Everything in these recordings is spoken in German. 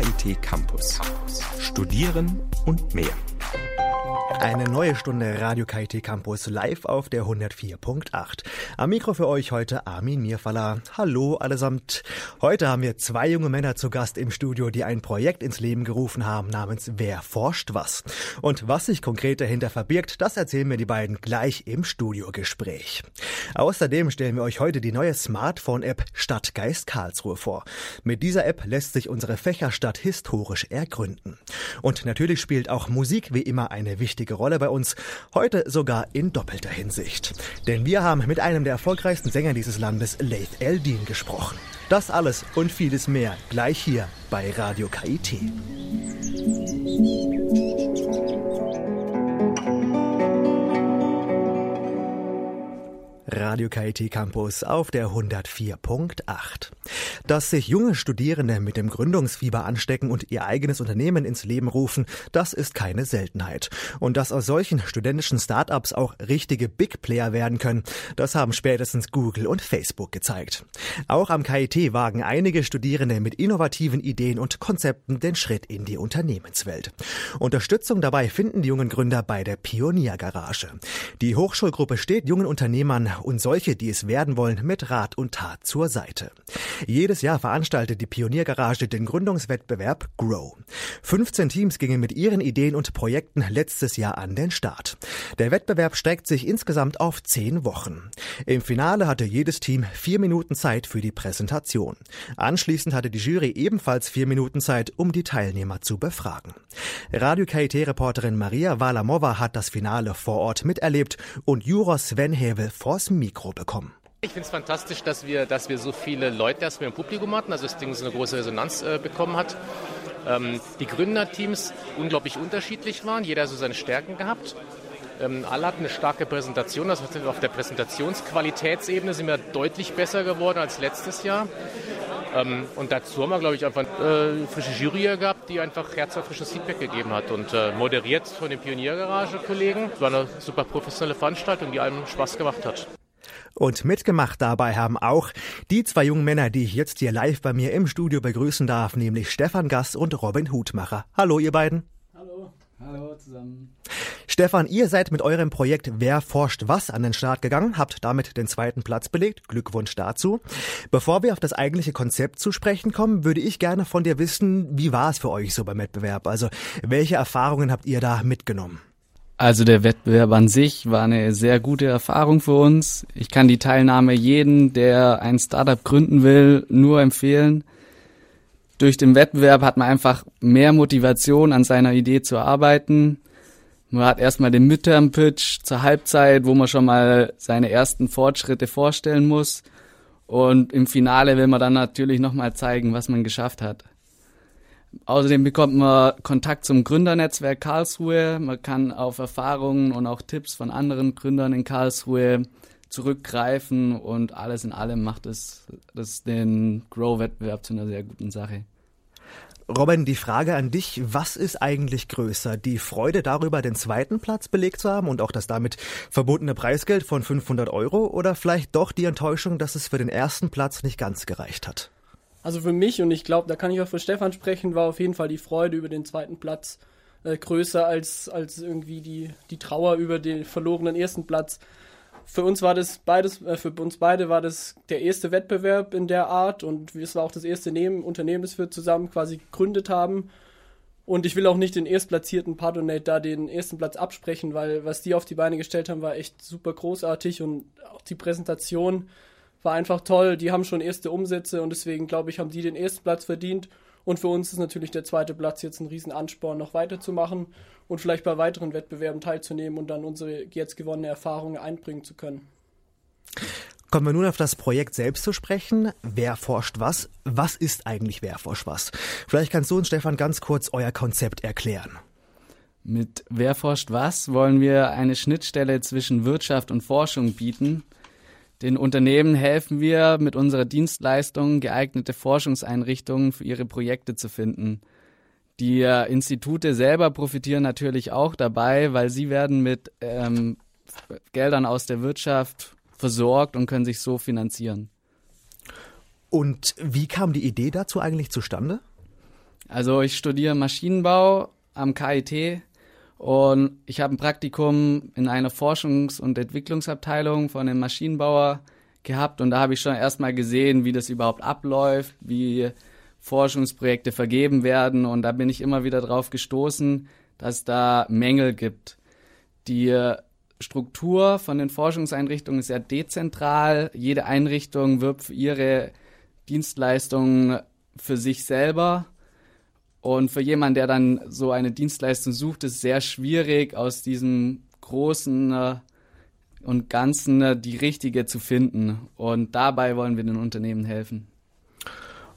KIT Campus. Studieren und mehr. Eine neue Stunde Radio KIT Campus live auf der 104.8. Am Mikro für euch heute Armin Mirfalla. Hallo allesamt. Heute haben wir zwei junge Männer zu Gast im Studio, die ein Projekt ins Leben gerufen haben namens Wer forscht was? Und was sich konkret dahinter verbirgt, das erzählen mir die beiden gleich im Studiogespräch. Außerdem stellen wir euch heute die neue Smartphone-App Stadtgeist Karlsruhe vor. Mit dieser App lässt sich unsere Fächerstadt historisch ergründen. Und natürlich spielt auch Musik wie immer eine wichtige wichtige Rolle bei uns, heute sogar in doppelter Hinsicht. Denn wir haben mit einem der erfolgreichsten Sänger dieses Landes, Laith Eldin, gesprochen. Das alles und vieles mehr gleich hier bei Radio KIT. Radio KIT Campus auf der 104.8. Dass sich junge Studierende mit dem Gründungsfieber anstecken und ihr eigenes Unternehmen ins Leben rufen, das ist keine Seltenheit. Und dass aus solchen studentischen Startups auch richtige Big Player werden können, das haben spätestens Google und Facebook gezeigt. Auch am KIT wagen einige Studierende mit innovativen Ideen und Konzepten den Schritt in die Unternehmenswelt. Unterstützung dabei finden die jungen Gründer bei der Pioniergarage. Die Hochschulgruppe steht jungen Unternehmern und solche, die es werden wollen, mit Rat und Tat zur Seite. Jedes Jahr veranstaltet die Pioniergarage den Gründungswettbewerb Grow. 15 Teams gingen mit ihren Ideen und Projekten letztes Jahr an den Start. Der Wettbewerb streckt sich insgesamt auf 10 Wochen. Im Finale hatte jedes Team vier Minuten Zeit für die Präsentation. Anschließend hatte die Jury ebenfalls vier Minuten Zeit, um die Teilnehmer zu befragen. Radio KIT-Reporterin Maria Walamova hat das Finale vor Ort miterlebt und Juror Sven Hevel vors Mikro bekommen. Ich finde es fantastisch, dass wir, dass wir so viele Leute erstmal im Publikum hatten, also das Ding so eine große Resonanz äh, bekommen hat. Ähm, die Gründerteams unglaublich unterschiedlich waren, jeder so seine Stärken gehabt. Ähm, alle hatten eine starke Präsentation, also auf der Präsentationsqualitätsebene sind wir deutlich besser geworden als letztes Jahr. Ähm, und dazu haben wir, glaube ich, einfach äh, frische Jury gehabt, die einfach herzerfrischendes Feedback gegeben hat und äh, moderiert von den Pioniergarage-Kollegen. Es war eine super professionelle Veranstaltung, die allen Spaß gemacht hat. Und mitgemacht dabei haben auch die zwei jungen Männer, die ich jetzt hier live bei mir im Studio begrüßen darf, nämlich Stefan Gass und Robin Hutmacher. Hallo, ihr beiden. Hallo. Hallo zusammen. Stefan, ihr seid mit eurem Projekt Wer forscht was an den Start gegangen, habt damit den zweiten Platz belegt. Glückwunsch dazu. Bevor wir auf das eigentliche Konzept zu sprechen kommen, würde ich gerne von dir wissen, wie war es für euch so beim Wettbewerb? Also, welche Erfahrungen habt ihr da mitgenommen? Also der Wettbewerb an sich war eine sehr gute Erfahrung für uns. Ich kann die Teilnahme jeden, der ein Startup gründen will, nur empfehlen. Durch den Wettbewerb hat man einfach mehr Motivation, an seiner Idee zu arbeiten. Man hat erstmal den Midterm-Pitch zur Halbzeit, wo man schon mal seine ersten Fortschritte vorstellen muss. Und im Finale will man dann natürlich nochmal zeigen, was man geschafft hat. Außerdem bekommt man Kontakt zum Gründernetzwerk Karlsruhe. Man kann auf Erfahrungen und auch Tipps von anderen Gründern in Karlsruhe zurückgreifen und alles in allem macht es das den Grow-Wettbewerb zu einer sehr guten Sache. Robin, die Frage an dich, was ist eigentlich größer? Die Freude darüber, den zweiten Platz belegt zu haben und auch das damit verbotene Preisgeld von 500 Euro oder vielleicht doch die Enttäuschung, dass es für den ersten Platz nicht ganz gereicht hat? Also für mich, und ich glaube, da kann ich auch für Stefan sprechen, war auf jeden Fall die Freude über den zweiten Platz äh, größer als, als irgendwie die, die Trauer über den verlorenen ersten Platz. Für uns war das beides, äh, für uns beide war das der erste Wettbewerb in der Art und es war auch das erste Neben Unternehmen, das wir zusammen quasi gegründet haben. Und ich will auch nicht den erstplatzierten Pardonate da den ersten Platz absprechen, weil was die auf die Beine gestellt haben, war echt super großartig und auch die Präsentation war einfach toll. Die haben schon erste Umsätze und deswegen glaube ich, haben die den ersten Platz verdient. Und für uns ist natürlich der zweite Platz jetzt ein Riesenansporn, noch weiterzumachen und vielleicht bei weiteren Wettbewerben teilzunehmen und dann unsere jetzt gewonnene Erfahrungen einbringen zu können. Kommen wir nun auf das Projekt selbst zu sprechen. Wer forscht was? Was ist eigentlich Wer forscht was? Vielleicht kannst du uns, Stefan, ganz kurz euer Konzept erklären. Mit Wer forscht was wollen wir eine Schnittstelle zwischen Wirtschaft und Forschung bieten – den Unternehmen helfen wir mit unserer Dienstleistung geeignete Forschungseinrichtungen für ihre Projekte zu finden. Die äh, Institute selber profitieren natürlich auch dabei, weil sie werden mit ähm, Geldern aus der Wirtschaft versorgt und können sich so finanzieren. Und wie kam die Idee dazu eigentlich zustande? Also ich studiere Maschinenbau am KIT und ich habe ein Praktikum in einer Forschungs- und Entwicklungsabteilung von einem Maschinenbauer gehabt und da habe ich schon erstmal gesehen, wie das überhaupt abläuft, wie Forschungsprojekte vergeben werden und da bin ich immer wieder drauf gestoßen, dass da Mängel gibt. Die Struktur von den Forschungseinrichtungen ist sehr dezentral. Jede Einrichtung wirbt für ihre Dienstleistungen für sich selber. Und für jemanden, der dann so eine Dienstleistung sucht, ist es sehr schwierig, aus diesem großen äh, und Ganzen äh, die richtige zu finden. Und dabei wollen wir den Unternehmen helfen.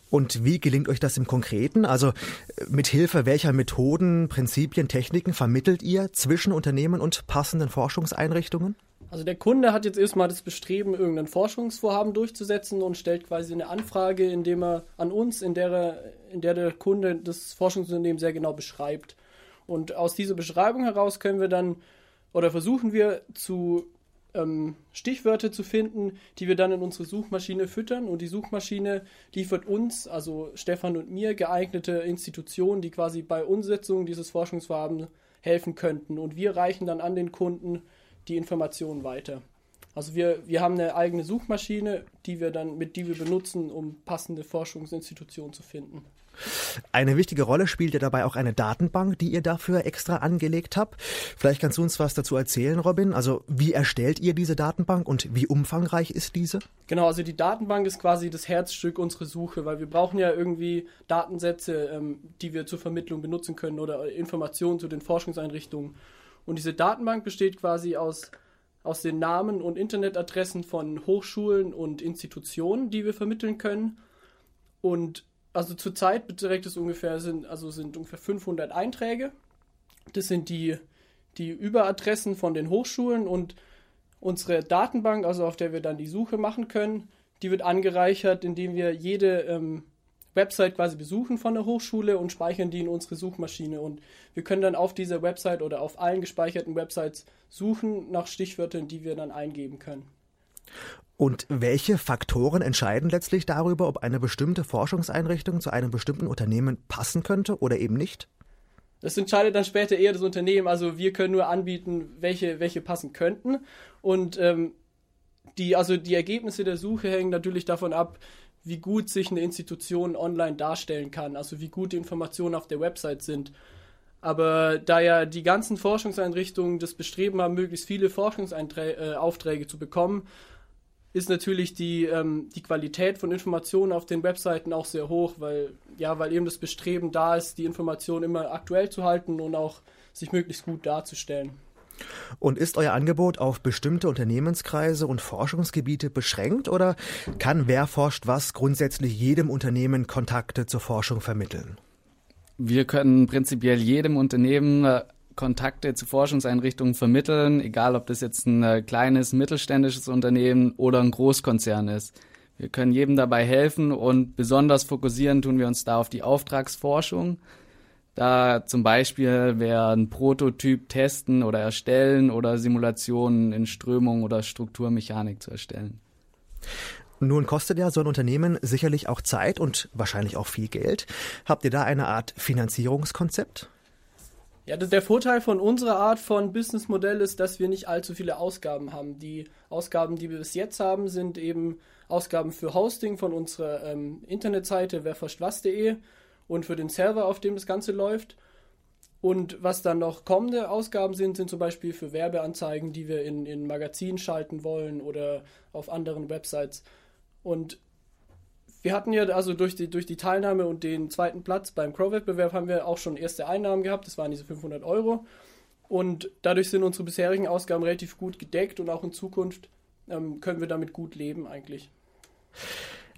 Und wie gelingt euch das im Konkreten? Also äh, mit Hilfe welcher Methoden, Prinzipien, Techniken vermittelt ihr zwischen Unternehmen und passenden Forschungseinrichtungen? Also der Kunde hat jetzt erstmal das Bestreben, irgendein Forschungsvorhaben durchzusetzen und stellt quasi eine Anfrage, indem er an uns, in der, er, in der der Kunde das Forschungsunternehmen sehr genau beschreibt. Und aus dieser Beschreibung heraus können wir dann oder versuchen wir zu ähm, Stichwörter zu finden, die wir dann in unsere Suchmaschine füttern und die Suchmaschine liefert uns, also Stefan und mir, geeignete Institutionen, die quasi bei Umsetzung dieses Forschungsvorhabens helfen könnten und wir reichen dann an den Kunden die Informationen weiter. Also wir, wir haben eine eigene Suchmaschine, die wir dann, mit die wir benutzen, um passende Forschungsinstitutionen zu finden. Eine wichtige Rolle spielt ja dabei auch eine Datenbank, die ihr dafür extra angelegt habt. Vielleicht kannst du uns was dazu erzählen, Robin. Also wie erstellt ihr diese Datenbank und wie umfangreich ist diese? Genau, also die Datenbank ist quasi das Herzstück unserer Suche, weil wir brauchen ja irgendwie Datensätze, ähm, die wir zur Vermittlung benutzen können oder Informationen zu den Forschungseinrichtungen. Und diese Datenbank besteht quasi aus aus den Namen und Internetadressen von Hochschulen und Institutionen, die wir vermitteln können. Und also zurzeit beträgt es ungefähr sind also sind ungefähr 500 Einträge. Das sind die die Überadressen von den Hochschulen und unsere Datenbank, also auf der wir dann die Suche machen können, die wird angereichert, indem wir jede ähm, Website quasi besuchen von der Hochschule und speichern die in unsere Suchmaschine. Und wir können dann auf dieser Website oder auf allen gespeicherten Websites suchen nach Stichwörtern, die wir dann eingeben können. Und welche Faktoren entscheiden letztlich darüber, ob eine bestimmte Forschungseinrichtung zu einem bestimmten Unternehmen passen könnte oder eben nicht? Das entscheidet dann später eher das Unternehmen. Also wir können nur anbieten, welche, welche passen könnten. Und ähm, die, also die Ergebnisse der Suche hängen natürlich davon ab, wie gut sich eine Institution online darstellen kann, also wie gut die Informationen auf der Website sind. Aber da ja die ganzen Forschungseinrichtungen das Bestreben haben, möglichst viele Forschungsaufträge äh, zu bekommen, ist natürlich die, ähm, die Qualität von Informationen auf den Webseiten auch sehr hoch, weil, ja, weil eben das Bestreben da ist, die Informationen immer aktuell zu halten und auch sich möglichst gut darzustellen. Und ist euer Angebot auf bestimmte Unternehmenskreise und Forschungsgebiete beschränkt oder kann Wer forscht was grundsätzlich jedem Unternehmen Kontakte zur Forschung vermitteln? Wir können prinzipiell jedem Unternehmen äh, Kontakte zu Forschungseinrichtungen vermitteln, egal ob das jetzt ein äh, kleines mittelständisches Unternehmen oder ein Großkonzern ist. Wir können jedem dabei helfen und besonders fokussieren tun wir uns da auf die Auftragsforschung. Da zum Beispiel wäre ein Prototyp testen oder erstellen oder Simulationen in Strömung oder Strukturmechanik zu erstellen. Nun kostet ja so ein Unternehmen sicherlich auch Zeit und wahrscheinlich auch viel Geld. Habt ihr da eine Art Finanzierungskonzept? Ja, der Vorteil von unserer Art von Businessmodell ist, dass wir nicht allzu viele Ausgaben haben. Die Ausgaben, die wir bis jetzt haben, sind eben Ausgaben für Hosting von unserer ähm, Internetseite werforschtwas.de und für den Server, auf dem das Ganze läuft. Und was dann noch kommende Ausgaben sind, sind zum Beispiel für Werbeanzeigen, die wir in, in Magazinen schalten wollen oder auf anderen Websites. Und wir hatten ja also durch die, durch die Teilnahme und den zweiten Platz beim Crow-Wettbewerb haben wir auch schon erste Einnahmen gehabt. Das waren diese 500 Euro. Und dadurch sind unsere bisherigen Ausgaben relativ gut gedeckt und auch in Zukunft ähm, können wir damit gut leben eigentlich.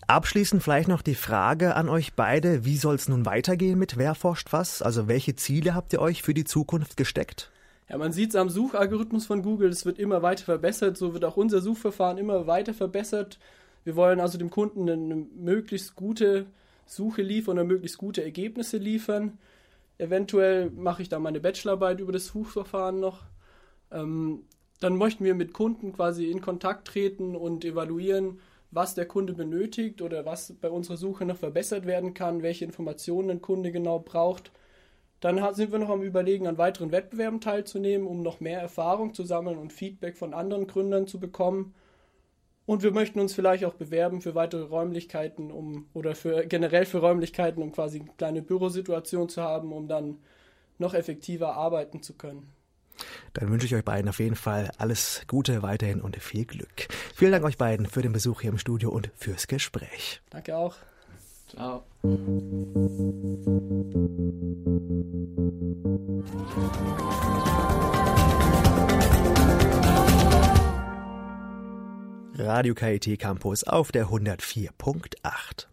Abschließend vielleicht noch die Frage an euch beide, wie soll es nun weitergehen mit Wer forscht was? Also welche Ziele habt ihr euch für die Zukunft gesteckt? Ja, man sieht es am Suchalgorithmus von Google, es wird immer weiter verbessert, so wird auch unser Suchverfahren immer weiter verbessert. Wir wollen also dem Kunden eine möglichst gute Suche liefern oder möglichst gute Ergebnisse liefern. Eventuell mache ich da meine Bachelorarbeit über das Suchverfahren noch. Ähm, dann möchten wir mit Kunden quasi in Kontakt treten und evaluieren, was der Kunde benötigt oder was bei unserer Suche noch verbessert werden kann, welche Informationen ein Kunde genau braucht. Dann sind wir noch am Überlegen, an weiteren Wettbewerben teilzunehmen, um noch mehr Erfahrung zu sammeln und Feedback von anderen Gründern zu bekommen. Und wir möchten uns vielleicht auch bewerben für weitere Räumlichkeiten, um oder für generell für Räumlichkeiten, um quasi eine kleine Bürosituation zu haben, um dann noch effektiver arbeiten zu können. Dann wünsche ich euch beiden auf jeden Fall alles Gute weiterhin und viel Glück. Vielen Dank euch beiden für den Besuch hier im Studio und fürs Gespräch. Danke auch. Ciao. Radio KIT Campus auf der 104.8.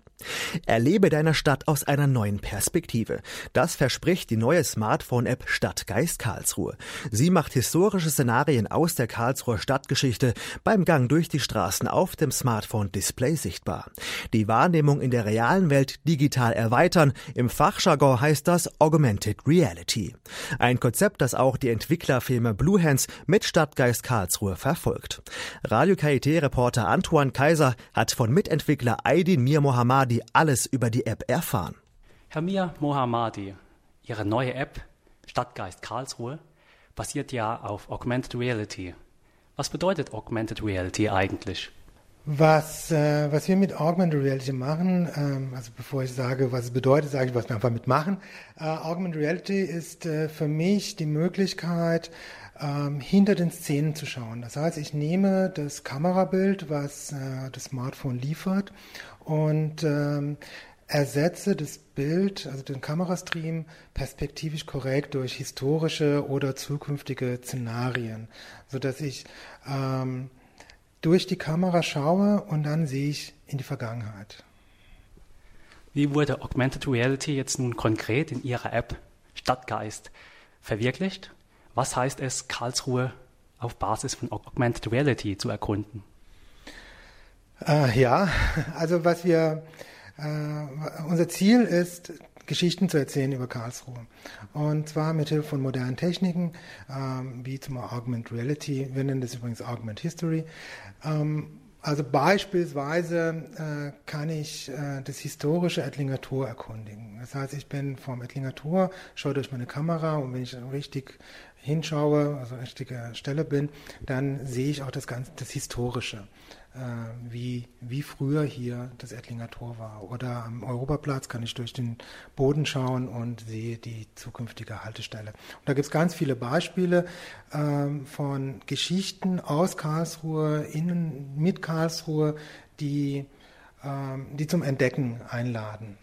Erlebe deine Stadt aus einer neuen Perspektive. Das verspricht die neue Smartphone-App Stadtgeist Karlsruhe. Sie macht historische Szenarien aus der Karlsruher Stadtgeschichte beim Gang durch die Straßen auf dem Smartphone-Display sichtbar. Die Wahrnehmung in der realen Welt digital erweitern. Im Fachjargon heißt das Augmented Reality. Ein Konzept, das auch die Entwicklerfirma Bluehands mit Stadtgeist Karlsruhe verfolgt. Radio KIT-Reporter Antoine Kaiser hat von Mitentwickler Aydin Mir Mohammadi Mohammadi alles über die App erfahren. Herr Mir Mohammadi, Ihre neue App Stadtgeist Karlsruhe basiert ja auf Augmented Reality. Was bedeutet Augmented Reality eigentlich? Was, äh, was wir mit Augmented Reality machen, ähm, also bevor ich sage, was es bedeutet, sage ich, was wir einfach mitmachen. Äh, Augmented Reality ist äh, für mich die Möglichkeit, ähm, hinter den Szenen zu schauen. Das heißt, ich nehme das Kamerabild, was äh, das Smartphone liefert, und ähm, ersetze das Bild, also den Kamerastream, perspektivisch korrekt durch historische oder zukünftige Szenarien, sodass ich ähm, durch die Kamera schaue und dann sehe ich in die Vergangenheit. Wie wurde Augmented Reality jetzt nun konkret in Ihrer App Stadtgeist verwirklicht? Was heißt es, Karlsruhe auf Basis von Augmented Reality zu erkunden? Äh, ja, also was wir, äh, unser Ziel ist, Geschichten zu erzählen über Karlsruhe. Und zwar mit Hilfe von modernen Techniken, ähm, wie zum Augment Reality, wir nennen das übrigens Augment History. Ähm, also beispielsweise äh, kann ich äh, das historische Ettlinger Tor erkundigen. Das heißt, ich bin vom Ettlinger Tor, schaue durch meine Kamera und wenn ich richtig hinschaue, also richtige Stelle bin, dann sehe ich auch das ganze, das Historische. Äh, wie, wie früher hier das Ettlinger Tor war. Oder am Europaplatz kann ich durch den Boden schauen und sehe die zukünftige Haltestelle. Und da gibt es ganz viele Beispiele ähm, von Geschichten aus Karlsruhe, in, mit Karlsruhe, die, ähm, die zum Entdecken einladen.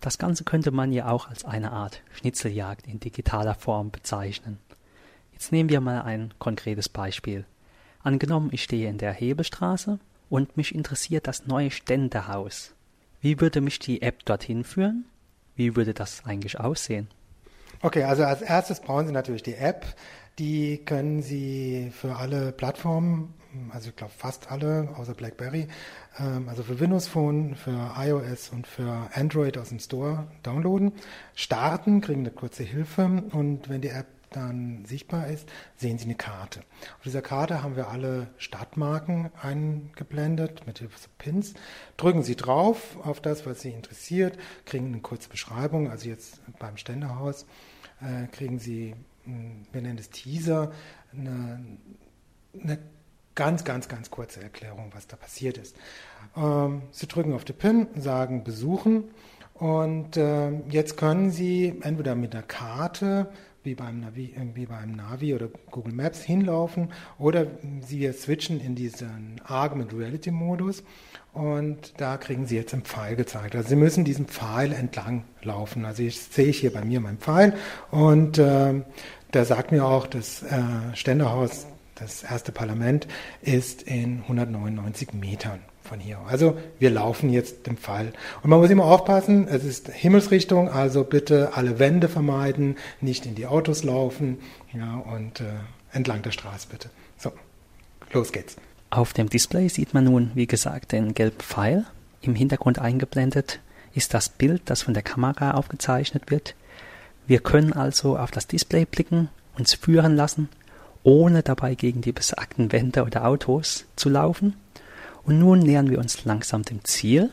Das Ganze könnte man ja auch als eine Art Schnitzeljagd in digitaler Form bezeichnen. Jetzt nehmen wir mal ein konkretes Beispiel. Angenommen, ich stehe in der Hebelstraße und mich interessiert das neue Ständehaus. Wie würde mich die App dorthin führen? Wie würde das eigentlich aussehen? Okay, also als erstes brauchen Sie natürlich die App. Die können Sie für alle Plattformen, also ich glaube fast alle, außer BlackBerry, ähm, also für Windows Phone, für iOS und für Android aus dem Store downloaden, starten, kriegen eine kurze Hilfe und wenn die App dann sichtbar ist, sehen Sie eine Karte. Auf dieser Karte haben wir alle Stadtmarken eingeblendet mit Hilfe von Pins. Drücken Sie drauf auf das, was Sie interessiert, kriegen eine kurze Beschreibung. Also jetzt beim Ständehaus äh, kriegen Sie, hm, wir nennen es Teaser, eine, eine ganz, ganz, ganz kurze Erklärung, was da passiert ist. Ähm, Sie drücken auf die Pin, sagen besuchen und äh, jetzt können Sie entweder mit einer Karte wie beim, Navi, wie beim Navi oder Google Maps hinlaufen oder Sie switchen in diesen Augmented Reality Modus und da kriegen Sie jetzt einen Pfeil gezeigt. Also Sie müssen diesen Pfeil entlang laufen. Also ich sehe ich hier bei mir meinen Pfeil und äh, der sagt mir auch, das äh, Ständehaus, das erste Parlament, ist in 199 Metern von hier. Also wir laufen jetzt dem Fall. Und man muss immer aufpassen, es ist Himmelsrichtung, also bitte alle Wände vermeiden, nicht in die Autos laufen ja, und äh, entlang der Straße bitte. So, los geht's. Auf dem Display sieht man nun, wie gesagt, den gelben Pfeil. Im Hintergrund eingeblendet ist das Bild, das von der Kamera aufgezeichnet wird. Wir können also auf das Display blicken, uns führen lassen, ohne dabei gegen die besagten Wände oder Autos zu laufen Und nun nähern wir uns langsam dem Ziel.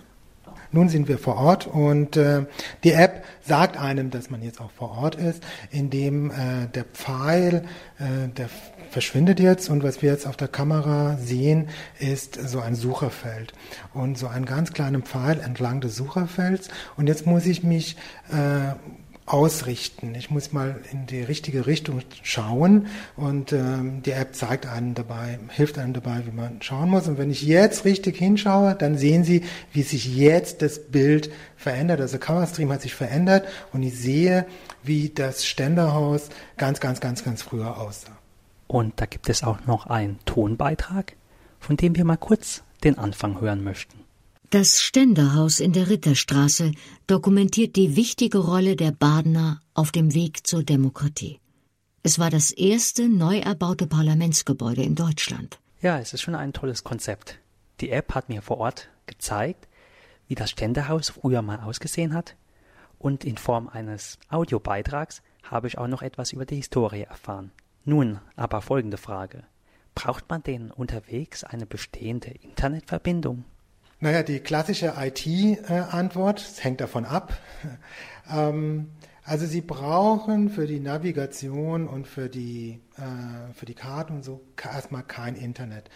Nun sind wir vor Ort und äh, die App sagt einem, dass man jetzt auch vor Ort ist, indem äh, der Pfeil, äh, der verschwindet jetzt und was wir jetzt auf der Kamera sehen, ist so ein Sucherfeld und so einen ganz kleinen Pfeil entlang des Sucherfelds und jetzt muss ich mich äh, ausrichten. Ich muss mal in die richtige Richtung schauen und ähm, die App zeigt einem dabei, hilft einem dabei, wie man schauen muss. Und wenn ich jetzt richtig hinschaue, dann sehen Sie, wie sich jetzt das Bild verändert. Also Coverstream hat sich verändert und ich sehe, wie das Ständerhaus ganz, ganz, ganz, ganz früher aussah. Und da gibt es auch noch einen Tonbeitrag, von dem wir mal kurz den Anfang hören möchten. Das Ständerhaus in der Ritterstraße dokumentiert die wichtige Rolle der Badener auf dem Weg zur Demokratie. Es war das erste neu erbaute Parlamentsgebäude in Deutschland. Ja, es ist schon ein tolles Konzept. Die App hat mir vor Ort gezeigt, wie das Ständerhaus früher mal ausgesehen hat, und in Form eines Audiobeitrags habe ich auch noch etwas über die Historie erfahren. Nun aber folgende Frage. Braucht man denn unterwegs eine bestehende Internetverbindung? Naja, die klassische IT-Antwort, es hängt davon ab. Ähm, also Sie brauchen für die Navigation und für die, äh, für die Karten und so erstmal kein Internet.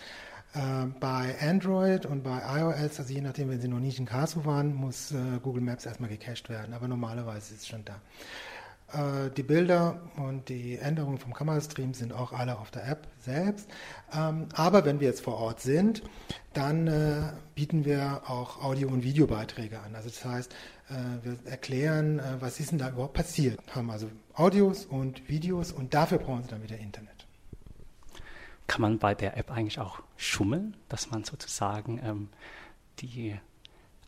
Äh, bei Android und bei iOS, also je nachdem, wenn Sie noch nicht in Karlsruhe waren, muss äh, Google Maps erstmal gecached werden, aber normalerweise ist es schon da. Äh, die Bilder und die Änderungen vom Kamerastream sind auch alle auf der App selbst. Ähm, aber wenn wir jetzt vor Ort sind, dann äh, bieten wir auch Audio- und Videobeiträge an. Also das heißt, äh, wir erklären, was ist denn da überhaupt passiert. Haben also Audios und Videos und dafür brauchen Sie dann wieder Internet. Kann man bei der App eigentlich auch schummeln, dass man sozusagen ähm, die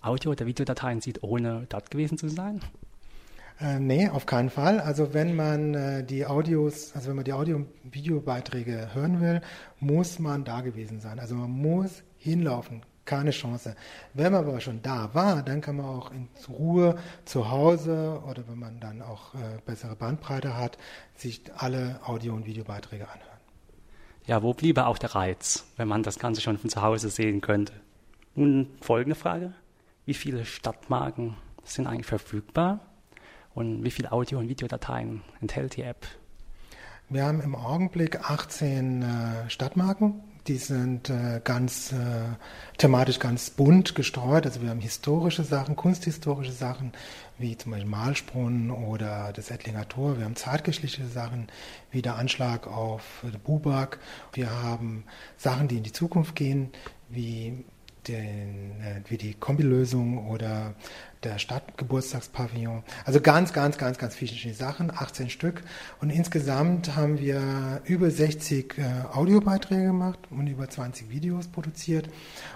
Audio- oder Videodateien sieht, ohne dort gewesen zu sein? Äh, nee, auf keinen Fall. Also wenn man äh, die Audios, also wenn man die Audio- und Videobeiträge hören will, muss man da gewesen sein. Also man muss hinlaufen, keine Chance. Wenn man aber schon da war, dann kann man auch in Ruhe zu Hause oder wenn man dann auch äh, bessere Bandbreite hat, sich alle Audio- und Videobeiträge anhören. Ja, wo bliebe auch der Reiz, wenn man das Ganze schon von zu Hause sehen könnte? Nun folgende Frage. Wie viele Stadtmarken sind eigentlich verfügbar? Und wie viele Audio- und Videodateien enthält die App? Wir haben im Augenblick 18 äh, Stadtmarken. Die sind äh, ganz äh, thematisch ganz bunt gestreut. Also wir haben historische Sachen, kunsthistorische Sachen, wie zum Beispiel Malsbrunnen oder das Ettlinger Tor. Wir haben zeitgeschichtliche Sachen, wie der Anschlag auf Bubak. Wir haben Sachen, die in die Zukunft gehen, wie den, äh, wie die Kombilösung oder der Stadtgeburtstagspavillon. Also ganz, ganz, ganz, ganz viele Sachen, 18 Stück. Und insgesamt haben wir über 60 äh, Audiobeiträge gemacht und über 20 Videos produziert.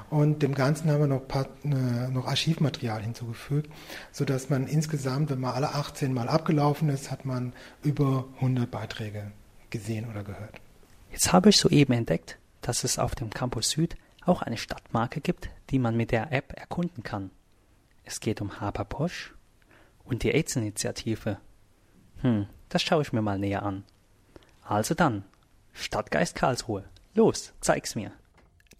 Und dem Ganzen haben wir noch, paar, äh, noch Archivmaterial hinzugefügt, sodass man insgesamt, wenn man alle 18 Mal abgelaufen ist, hat man über 100 Beiträge gesehen oder gehört. Jetzt habe ich soeben entdeckt, dass es auf dem Campus Süd auch eine Stadtmarke gibt, die man mit der App erkunden kann. Es geht um Haberposch und die AIDS-Initiative. Hm, das schaue ich mir mal näher an. Also dann, Stadtgeist Karlsruhe. Los, zeig's mir.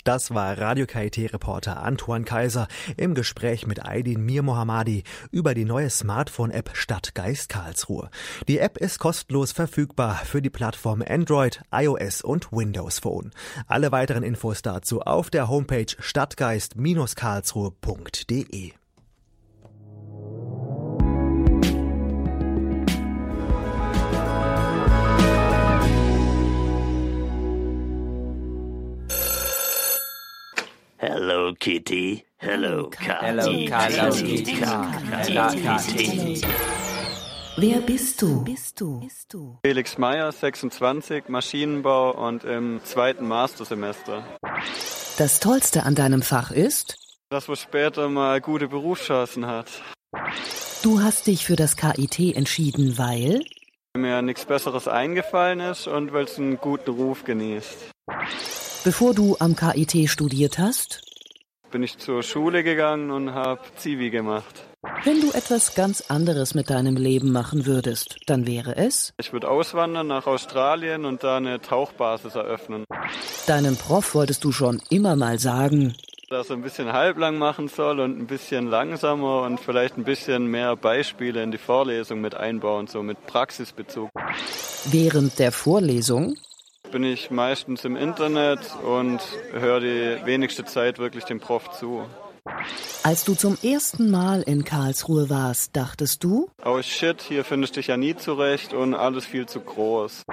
Das war Radio KIT-Reporter Antoine Kaiser im Gespräch mit Aydin Mir Mohammadi über die neue Smartphone-App Stadtgeist Karlsruhe. Die App ist kostenlos verfügbar für die Plattform Android, iOS und Windows Phone. Alle weiteren Infos dazu auf der Homepage stadtgeist-karlsruhe.de. Kitty. Hello Hello Hello Kitty. Hello Kitty. Wer bist du? Bist du? Bist du? Felix Meyer, 26, Maschinenbau und im zweiten Mastersemester. Das Tollste an deinem Fach ist? Dass man später mal gute Berufschancen hat. Du hast dich für das KIT entschieden, weil? Mir nichts Besseres eingefallen ist und weil es einen guten Ruf genießt. Bevor du am KIT studiert hast? Bin ich zur Schule gegangen und habe Zivi gemacht. Wenn du etwas ganz anderes mit deinem Leben machen würdest, dann wäre es? Ich würde auswandern nach Australien und da eine Tauchbasis eröffnen. Deinem Prof wolltest du schon immer mal sagen. dass er ein bisschen halblang machen soll und ein bisschen langsamer und vielleicht ein bisschen mehr Beispiele in die Vorlesung mit einbauen, so mit Praxisbezug. Während der Vorlesung bin ich meistens im Internet und höre die wenigste Zeit wirklich dem Prof zu. Als du zum ersten Mal in Karlsruhe warst, dachtest du? Oh shit, hier findest du dich ja nie zurecht und alles viel zu groß.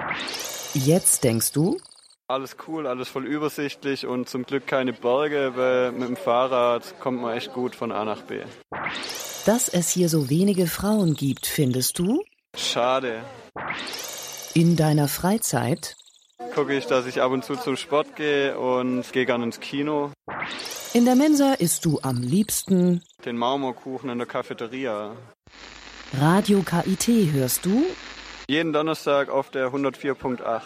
Jetzt denkst du? Alles cool, alles voll übersichtlich und zum Glück keine Berge, weil mit dem Fahrrad kommt man echt gut von A nach B. Dass es hier so wenige Frauen gibt, findest du? Schade. In deiner Freizeit? Gucke ich, dass ich ab und zu zum Sport gehe und gehe gerne ins Kino. In der Mensa isst du am liebsten den Marmorkuchen in der Cafeteria. Radio KIT hörst du? Jeden Donnerstag auf der 104.8.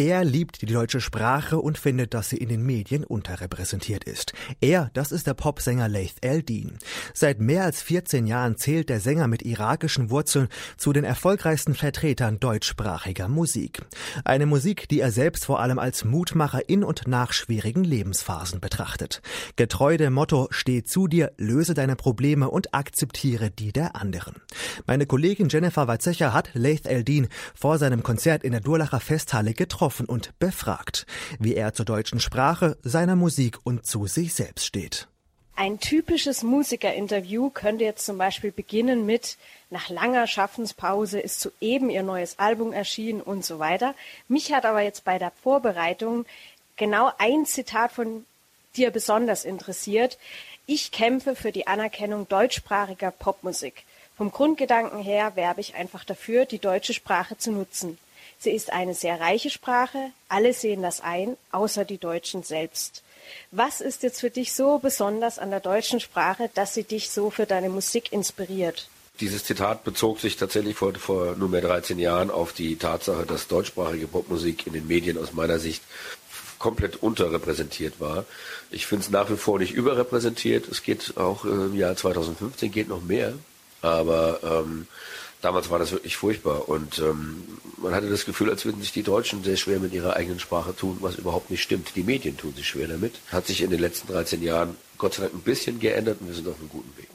Er liebt die deutsche Sprache und findet, dass sie in den Medien unterrepräsentiert ist. Er, das ist der Popsänger Laith Eldin. Seit mehr als 14 Jahren zählt der Sänger mit irakischen Wurzeln zu den erfolgreichsten Vertretern deutschsprachiger Musik. Eine Musik, die er selbst vor allem als Mutmacher in und nach schwierigen Lebensphasen betrachtet. Getreu dem Motto Steh zu dir, löse deine Probleme und akzeptiere die der anderen. Meine Kollegin Jennifer Weizsächer hat Laith Eldin vor seinem Konzert in der Durlacher Festhalle getroffen getroffen und befragt, wie er zur deutschen Sprache, seiner Musik und zu sich selbst steht. Ein typisches Musikerinterview könnte jetzt zum Beispiel beginnen mit nach langer Schaffenspause ist soeben ihr neues Album erschienen und so weiter. Mich hat aber jetzt bei der Vorbereitung genau ein Zitat von dir besonders interessiert. Ich kämpfe für die Anerkennung deutschsprachiger Popmusik. Vom Grundgedanken her werbe ich einfach dafür, die deutsche Sprache zu nutzen. Sie ist eine sehr reiche Sprache, alle sehen das ein, außer die Deutschen selbst. Was ist jetzt für dich so besonders an der deutschen Sprache, dass sie dich so für deine Musik inspiriert? Dieses Zitat bezog sich tatsächlich vor, vor nunmehr 13 Jahren auf die Tatsache, dass deutschsprachige Popmusik in den Medien aus meiner Sicht komplett unterrepräsentiert war. Ich finde es nach wie vor nicht überrepräsentiert. Es geht auch im Jahr 2015 geht noch mehr. Aber ähm, damals war das wirklich furchtbar und ähm, man hatte das Gefühl, als würden sich die Deutschen sehr schwer mit ihrer eigenen Sprache tun, was überhaupt nicht stimmt. Die Medien tun sich schwer damit. Hat sich in den letzten 13 Jahren Gott sei Dank ein bisschen geändert und wir sind auf einem guten Weg.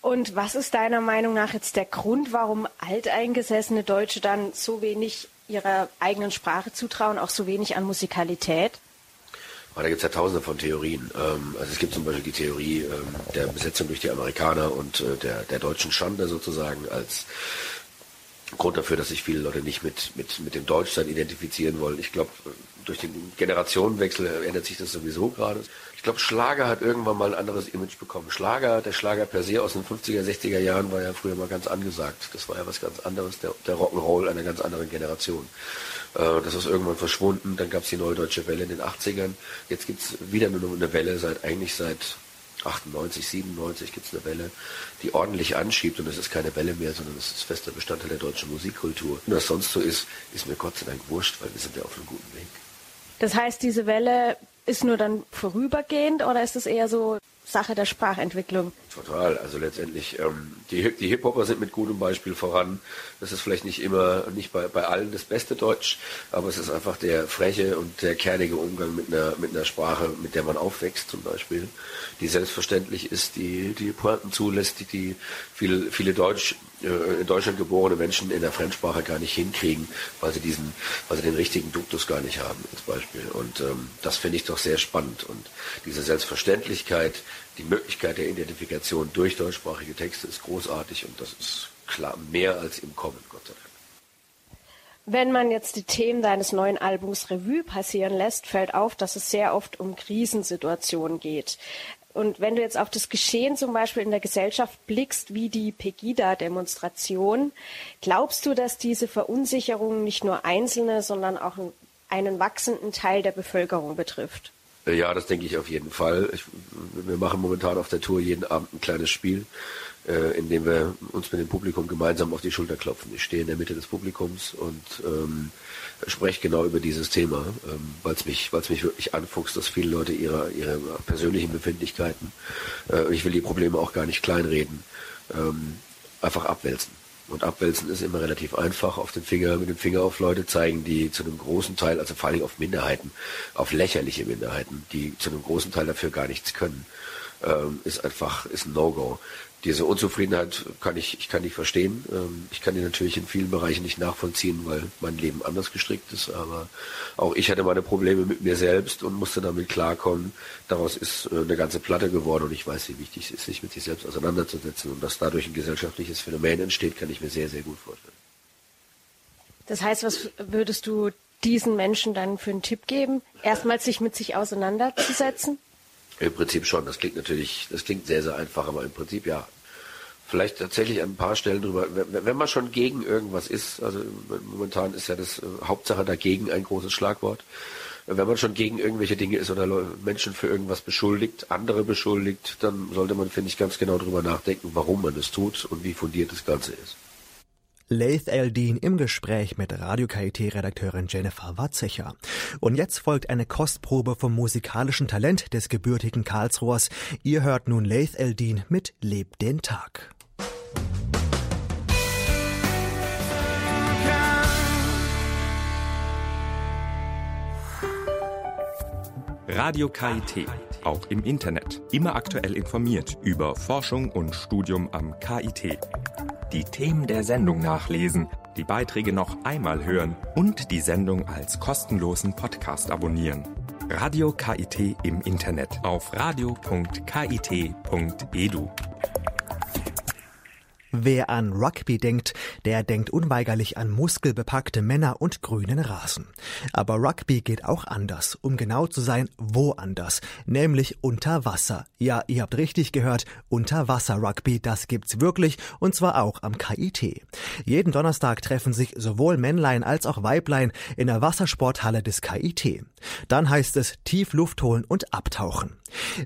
Und was ist deiner Meinung nach jetzt der Grund, warum alteingesessene Deutsche dann so wenig ihrer eigenen Sprache zutrauen, auch so wenig an Musikalität? Aber da gibt es ja tausende von Theorien. Ähm, also es gibt zum Beispiel die Theorie ähm, der Besetzung durch die Amerikaner und äh, der, der deutschen Schande sozusagen als Grund dafür, dass sich viele Leute nicht mit, mit, mit dem Deutschsein identifizieren wollen. Ich glaube, durch den Generationenwechsel ändert sich das sowieso gerade. Ich glaube, Schlager hat irgendwann mal ein anderes Image bekommen. Schlager, der Schlager per se aus den 50er, 60er Jahren war ja früher mal ganz angesagt. Das war ja was ganz anderes, der, der Rock'n'Roll einer ganz anderen Generation. Äh, das ist irgendwann verschwunden. Dann gab es die Neue Deutsche Welle in den 80ern. Jetzt gibt es wieder nur eine Welle, seit eigentlich seit 98, 97 gibt es eine Welle, die ordentlich anschiebt und es ist keine Welle mehr, sondern es ist fester Bestandteil der deutschen Musikkultur. Und was sonst so ist, ist mir Gott sei Dank wurscht, weil wir sind ja auf einem guten Weg. Das heißt, diese Welle ist nur dann vorübergehend oder ist es eher so Sache der Sprachentwicklung? Total. Also letztendlich, ähm, die, die Hip-Hopper sind mit gutem Beispiel voran. Das ist vielleicht nicht immer, nicht bei, bei allen das beste Deutsch, aber es ist einfach der freche und der kernige Umgang mit einer, mit einer Sprache, mit der man aufwächst zum Beispiel, die selbstverständlich ist, die, die Pointen zulässt, die, die viele, viele Deutsch, in Deutschland geborene Menschen in der Fremdsprache gar nicht hinkriegen, weil sie diesen, weil sie den richtigen Duktus gar nicht haben, als Beispiel. Und ähm, das finde ich doch sehr spannend. Und diese Selbstverständlichkeit, die Möglichkeit der Identifikation durch deutschsprachige Texte ist großartig und das ist klar mehr als im Kommen, Gott sei Dank. Wenn man jetzt die Themen deines neuen Albums Revue passieren lässt, fällt auf, dass es sehr oft um Krisensituationen geht. Und wenn du jetzt auf das Geschehen zum Beispiel in der Gesellschaft blickst, wie die Pegida-Demonstration, glaubst du, dass diese Verunsicherung nicht nur Einzelne, sondern auch einen wachsenden Teil der Bevölkerung betrifft? Ja, das denke ich auf jeden Fall. Ich, wir machen momentan auf der Tour jeden Abend ein kleines Spiel, äh, in dem wir uns mit dem Publikum gemeinsam auf die Schulter klopfen. Ich stehe in der Mitte des Publikums und ähm, spreche genau über dieses Thema, ähm, weil es mich, mich wirklich anfuchst, dass viele Leute ihre, ihre persönlichen Befindlichkeiten, äh, ich will die Probleme auch gar nicht kleinreden, ähm, einfach abwälzen. Und abwälzen ist immer relativ einfach auf den Finger, mit dem Finger auf Leute zeigen, die zu einem großen Teil, also vor allem auf Minderheiten, auf lächerliche Minderheiten, die zu einem großen Teil dafür gar nichts können, ähm, ist einfach, ist ein No-Go diese Unzufriedenheit kann ich, ich kann die verstehen. Ähm, ich kann die natürlich in vielen Bereichen nicht nachvollziehen, weil mein Leben anders gestrickt ist. Aber auch ich hatte meine Probleme mit mir selbst und musste damit klarkommen. Daraus ist äh, eine ganze Platte geworden und ich weiß, wie wichtig es ist, sich mit sich selbst auseinanderzusetzen. Und dass dadurch ein gesellschaftliches Phänomen entsteht, kann ich mir sehr, sehr gut vorstellen. Das heißt, was würdest du diesen Menschen dann für einen Tipp geben? Erstmals sich mit sich auseinanderzusetzen? Im Prinzip schon. Das klingt natürlich, das klingt sehr, sehr einfach, aber im Prinzip ja. Vielleicht tatsächlich an ein paar Stellen drüber, wenn man schon gegen irgendwas ist, also momentan ist ja das äh, Hauptsache dagegen ein großes Schlagwort. Wenn man schon gegen irgendwelche Dinge ist oder Menschen für irgendwas beschuldigt, andere beschuldigt, dann sollte man, finde ich, ganz genau drüber nachdenken, warum man es tut und wie fundiert das Ganze ist. Laith Eldin im Gespräch mit Radio KIT-Redakteurin Jennifer Watzecher. Und jetzt folgt eine Kostprobe vom musikalischen Talent des gebürtigen Karlsruhers. Ihr hört nun Laith Eldin mit Leb den Tag. Radio KIT, auch im Internet. Immer aktuell informiert über Forschung und Studium am KIT die Themen der Sendung nachlesen, die Beiträge noch einmal hören und die Sendung als kostenlosen Podcast abonnieren. Radio KIT im Internet auf radio.kit.edu. Wer an Rugby denkt, der denkt unweigerlich an muskelbepackte Männer und grünen Rasen. Aber Rugby geht auch anders, um genau zu sein, woanders, nämlich unter Wasser. Ja, ihr habt richtig gehört, Unterwasser-Rugby, das gibt's wirklich und zwar auch am KIT. Jeden Donnerstag treffen sich sowohl Männlein als auch Weiblein in der Wassersporthalle des KIT. Dann heißt es tief Luft holen und abtauchen.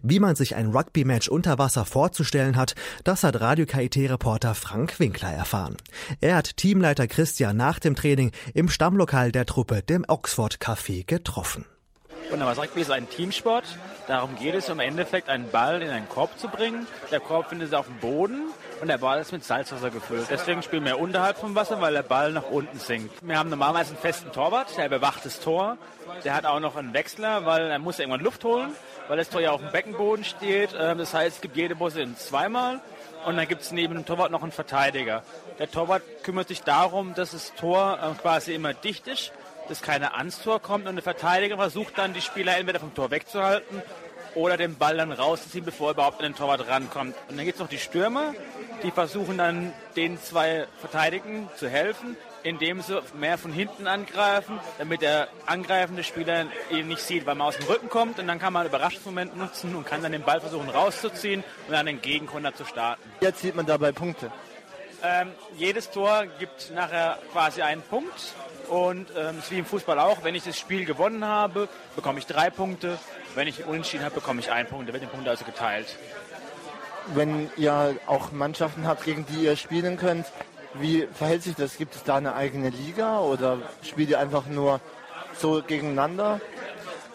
Wie man sich ein Rugby-Match unter Wasser vorzustellen hat, das hat Radio KIT-Reporter Frank Winkler erfahren. Er hat Teamleiter Christian nach dem Training im Stammlokal der Truppe, dem Oxford Café, getroffen. Wunderbar, Rugby ist ein Teamsport. Darum geht es im Endeffekt, einen Ball in einen Korb zu bringen. Der Korb findet sich auf dem Boden und der Ball ist mit Salzwasser gefüllt. Deswegen spielen wir unterhalb vom Wasser, weil der Ball nach unten sinkt. Wir haben normalerweise einen festen Torwart, der bewacht das Tor. Der hat auch noch einen Wechsler, weil er muss irgendwann Luft holen, weil das Tor ja auf dem Beckenboden steht. Ähm, das heißt, es gibt jede Position zweimal und dann gibt es neben dem Torwart noch einen Verteidiger. Der Torwart kümmert sich darum, dass das Tor ähm, quasi immer dicht ist dass keine ans Tor kommt und der Verteidiger versucht dann, die Spieler entweder vom Tor wegzuhalten oder den Ball dann rauszuziehen, bevor er überhaupt an den Torwart rankommt. Und dann gibt es noch die Stürmer, die versuchen dann den zwei Verteidigen zu helfen, indem sie mehr von hinten angreifen, damit der angreifende Spieler ihn nicht sieht, weil man aus dem Rücken kommt und dann kann man einen Überraschungsmoment nutzen und kann dann den Ball versuchen rauszuziehen und dann den Gegenkonter zu starten. Jetzt sieht man dabei Punkte. Ähm, jedes Tor gibt nachher quasi einen Punkt und ähm, ist wie im Fußball auch, wenn ich das Spiel gewonnen habe, bekomme ich drei Punkte. Wenn ich unentschieden habe, bekomme ich einen Punkt. Da wird den Punkt also geteilt. Wenn ihr auch Mannschaften habt, gegen die ihr spielen könnt, wie verhält sich das? Gibt es da eine eigene Liga oder spielt ihr einfach nur so gegeneinander?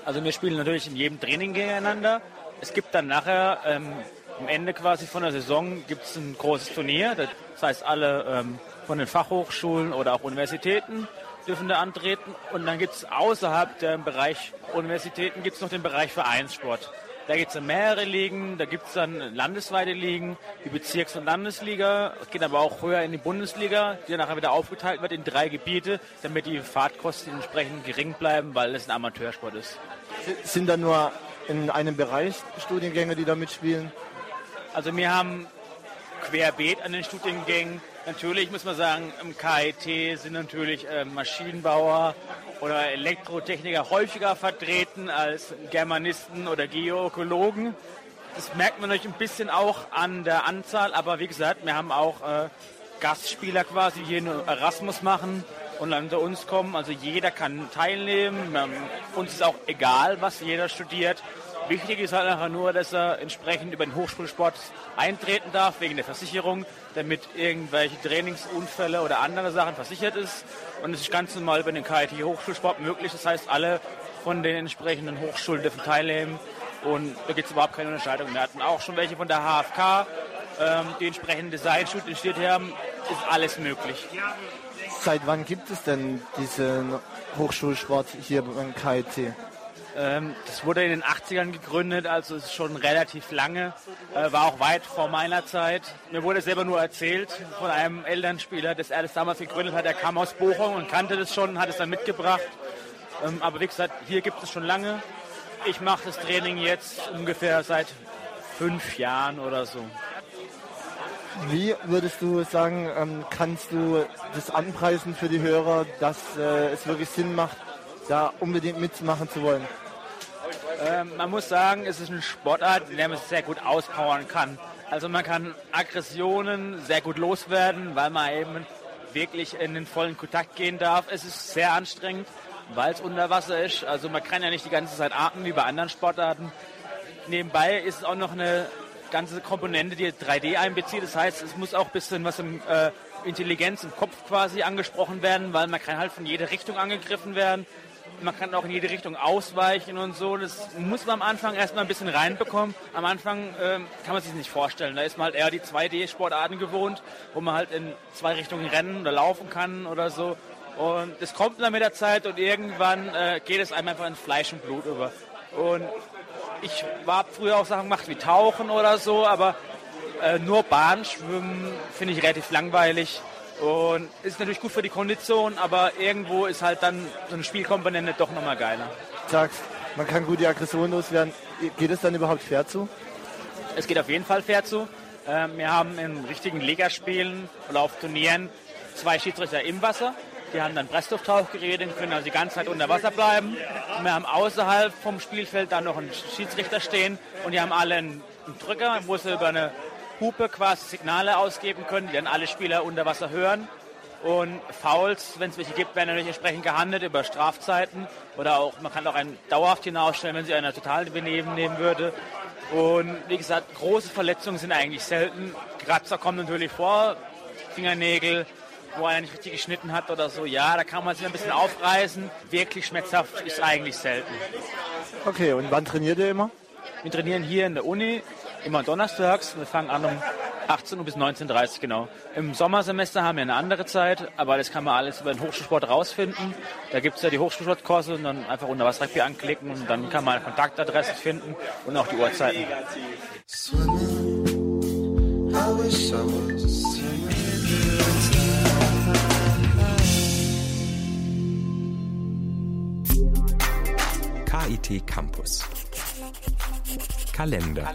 Also wir spielen natürlich in jedem Training gegeneinander. Es gibt dann nachher ähm, am Ende quasi von der Saison gibt es ein großes Turnier. Das heißt, alle ähm, von den Fachhochschulen oder auch Universitäten dürfen da antreten. Und dann gibt es außerhalb der Bereich Universitäten gibt es noch den Bereich Vereinssport. Da gibt es mehrere Ligen, da gibt es dann landesweite Ligen, die Bezirks- und Landesliga. Es geht aber auch höher in die Bundesliga, die dann nachher wieder aufgeteilt wird in drei Gebiete, damit die Fahrtkosten entsprechend gering bleiben, weil es ein Amateursport ist. Sind da nur in einem Bereich Studiengänge, die da mitspielen? Also wir haben querbeet an den Studiengängen Natürlich muss man sagen, im KIT sind natürlich äh, Maschinenbauer oder Elektrotechniker häufiger vertreten als Germanisten oder Geoökologen. Das merkt man natürlich ein bisschen auch an der Anzahl, aber wie gesagt, wir haben auch äh, Gastspieler quasi, die hier Erasmus machen und dann unter uns kommen. Also jeder kann teilnehmen. Uns ist auch egal, was jeder studiert. Wichtig ist halt einfach nur, dass er entsprechend über den Hochschulsport eintreten darf, wegen der Versicherung, damit irgendwelche Trainingsunfälle oder andere Sachen versichert ist. Und es ist ganz normal über den KIT Hochschulsport möglich. Das heißt, alle von den entsprechenden Hochschulen dürfen teilnehmen. Und da gibt es überhaupt keine Unterscheidung. Wir hatten auch schon welche von der HFK, ähm, die entsprechenden Designstudios studiert haben, ist alles möglich. Seit wann gibt es denn diesen Hochschulsport hier beim KIT? Ähm, das wurde in den 80ern gegründet, also ist schon relativ lange, äh, war auch weit vor meiner Zeit. Mir wurde selber nur erzählt von einem Elternspieler, dass er das damals gegründet hat. Er kam aus Bochum und kannte das schon, hat es dann mitgebracht. Ähm, aber wie gesagt, hier gibt es schon lange. Ich mache das Training jetzt ungefähr seit fünf Jahren oder so. Wie würdest du sagen, ähm, kannst du das anpreisen für die Hörer, dass äh, es wirklich Sinn macht, da unbedingt mitmachen zu wollen? Ähm, man muss sagen, es ist eine Sportart, in der man sehr gut auspowern kann. Also man kann Aggressionen sehr gut loswerden, weil man eben wirklich in den vollen Kontakt gehen darf. Es ist sehr anstrengend, weil es unter Wasser ist. Also man kann ja nicht die ganze Zeit atmen wie bei anderen Sportarten. Nebenbei ist es auch noch eine ganze Komponente, die 3D einbezieht. Das heißt, es muss auch ein bisschen was im äh, Intelligenz im Kopf quasi angesprochen werden, weil man kann halt von jeder Richtung angegriffen werden man kann auch in jede Richtung ausweichen und so. Das muss man am Anfang erstmal ein bisschen reinbekommen. Am Anfang ähm, kann man sich nicht vorstellen. Da ist man halt eher die 2D-Sportarten gewohnt, wo man halt in zwei Richtungen rennen oder laufen kann oder so. Und es kommt dann mit der Zeit und irgendwann äh, geht es einem einfach in Fleisch und Blut über. Und ich war früher auch Sachen gemacht wie Tauchen oder so, aber äh, nur Bahnschwimmen finde ich relativ langweilig. Und ist natürlich gut für die Kondition, aber irgendwo ist halt dann so eine Spielkomponente doch nochmal geiler. Du sagst, man kann gut die Aggression loswerden. Geht es dann überhaupt fair zu? Es geht auf jeden Fall fair zu. Ähm, wir haben in richtigen Ligaspielen oder auf Turnieren zwei Schiedsrichter im Wasser. Die haben dann Presslufttauchgeräte und können also die ganze Zeit unter Wasser bleiben. Und wir haben außerhalb vom Spielfeld dann noch einen Schiedsrichter stehen und die haben alle einen Drücker, wo sie über eine Hupe quasi Signale ausgeben können, die dann alle Spieler unter Wasser hören. Und Fouls, wenn es welche gibt, werden natürlich entsprechend gehandelt über Strafzeiten. Oder auch, man kann auch einen dauerhaft hinausstellen, wenn sie einer total daneben nehmen würde. Und wie gesagt, große Verletzungen sind eigentlich selten. Kratzer kommen natürlich vor, Fingernägel, wo einer nicht richtig geschnitten hat oder so. Ja, da kann man sich ein bisschen aufreißen. Wirklich schmerzhaft ist eigentlich selten. Okay, und wann trainiert ihr immer? Wir trainieren hier in der Uni immer donnerstags. Wir fangen an um 18 Uhr bis 19.30 Uhr, genau. Im Sommersemester haben wir eine andere Zeit, aber das kann man alles über den Hochschulsport rausfinden. Da gibt es ja die Hochschulsportkurse und dann einfach unter was anklicken und dann kann man eine Kontaktadresse finden und auch die Uhrzeiten. KIT Campus. Kalender.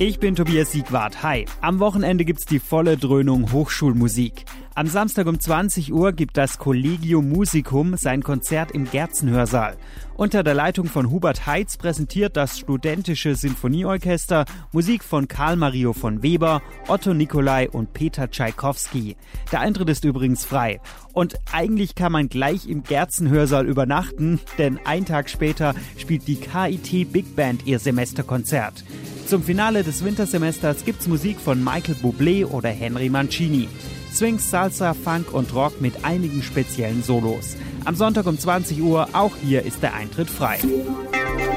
Ich bin Tobias Siegwart. Hi. Am Wochenende gibt's die volle Dröhnung Hochschulmusik. Am Samstag um 20 Uhr gibt das Collegium Musicum sein Konzert im Gerzenhörsaal. Unter der Leitung von Hubert Heitz präsentiert das Studentische Sinfonieorchester Musik von Karl Mario von Weber, Otto Nikolai und Peter Tschaikowski. Der Eintritt ist übrigens frei. Und eigentlich kann man gleich im Gerzenhörsaal übernachten, denn ein Tag später spielt die KIT Big Band ihr Semesterkonzert. Zum Finale des Wintersemesters gibt's Musik von Michael Bublé oder Henry Mancini. Swings, Salsa, Funk und Rock mit einigen speziellen Solos. Am Sonntag um 20 Uhr, auch hier ist der Eintritt frei.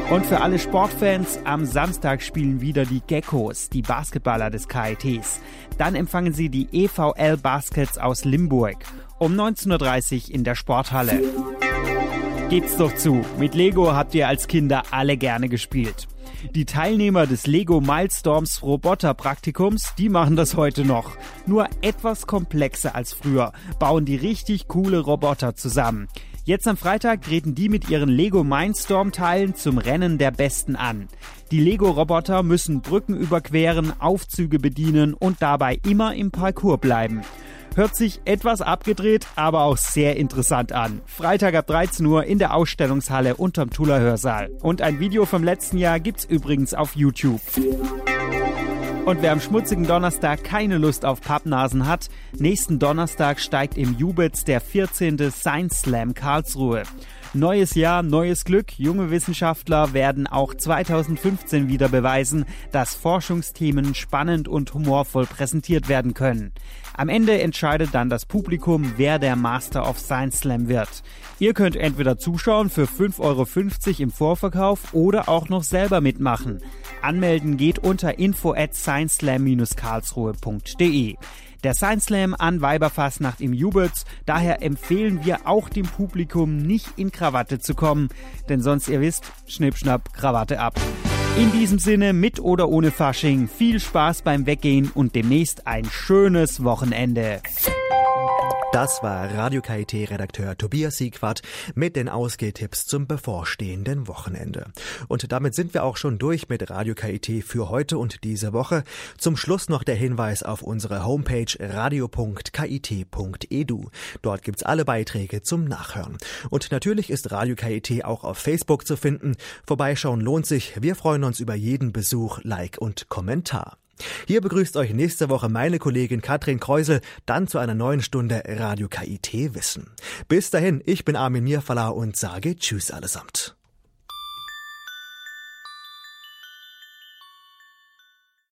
Und für alle Sportfans, am Samstag spielen wieder die Geckos, die Basketballer des KITs. Dann empfangen sie die EVL Baskets aus Limburg um 19.30 Uhr in der Sporthalle. Gebt's doch zu, mit Lego habt ihr als Kinder alle gerne gespielt. Die Teilnehmer des Lego Milestorms Roboter Praktikums, die machen das heute noch. Nur etwas komplexer als früher, bauen die richtig coole Roboter zusammen. Jetzt am Freitag treten die mit ihren Lego Mindstorm-Teilen zum Rennen der Besten an. Die Lego-Roboter müssen Brücken überqueren, Aufzüge bedienen und dabei immer im Parcours bleiben. Hört sich etwas abgedreht, aber auch sehr interessant an. Freitag ab 13 Uhr in der Ausstellungshalle unterm Tula Hörsaal. Und ein Video vom letzten Jahr gibt's übrigens auf YouTube. Und wer am schmutzigen Donnerstag keine Lust auf Pappnasen hat, nächsten Donnerstag steigt im Jubitz der 14. Science Slam Karlsruhe. Neues Jahr, neues Glück. Junge Wissenschaftler werden auch 2015 wieder beweisen, dass Forschungsthemen spannend und humorvoll präsentiert werden können. Am Ende entscheidet dann das Publikum, wer der Master of Science Slam wird. Ihr könnt entweder zuschauen für 5,50 Euro im Vorverkauf oder auch noch selber mitmachen. Anmelden geht unter info at scienceslam-karlsruhe.de. Der Science Slam an Weiberfastnacht im Jubels. Daher empfehlen wir auch dem Publikum nicht in Krawatte zu kommen, denn sonst ihr wisst, schnipp schnapp Krawatte ab. In diesem Sinne, mit oder ohne Fasching, viel Spaß beim Weggehen und demnächst ein schönes Wochenende. Das war Radio KIT-Redakteur Tobias Siegwart mit den Ausgehtipps zum bevorstehenden Wochenende. Und damit sind wir auch schon durch mit Radio KIT für heute und diese Woche. Zum Schluss noch der Hinweis auf unsere Homepage radio.kit.edu. Dort gibt's alle Beiträge zum Nachhören. Und natürlich ist Radio KIT auch auf Facebook zu finden. Vorbeischauen lohnt sich. Wir freuen uns über jeden Besuch, Like und Kommentar. Hier begrüßt euch nächste Woche meine Kollegin Katrin Kreusel, dann zu einer neuen Stunde Radio KIT Wissen. Bis dahin, ich bin Armin Mirfala und sage Tschüss allesamt.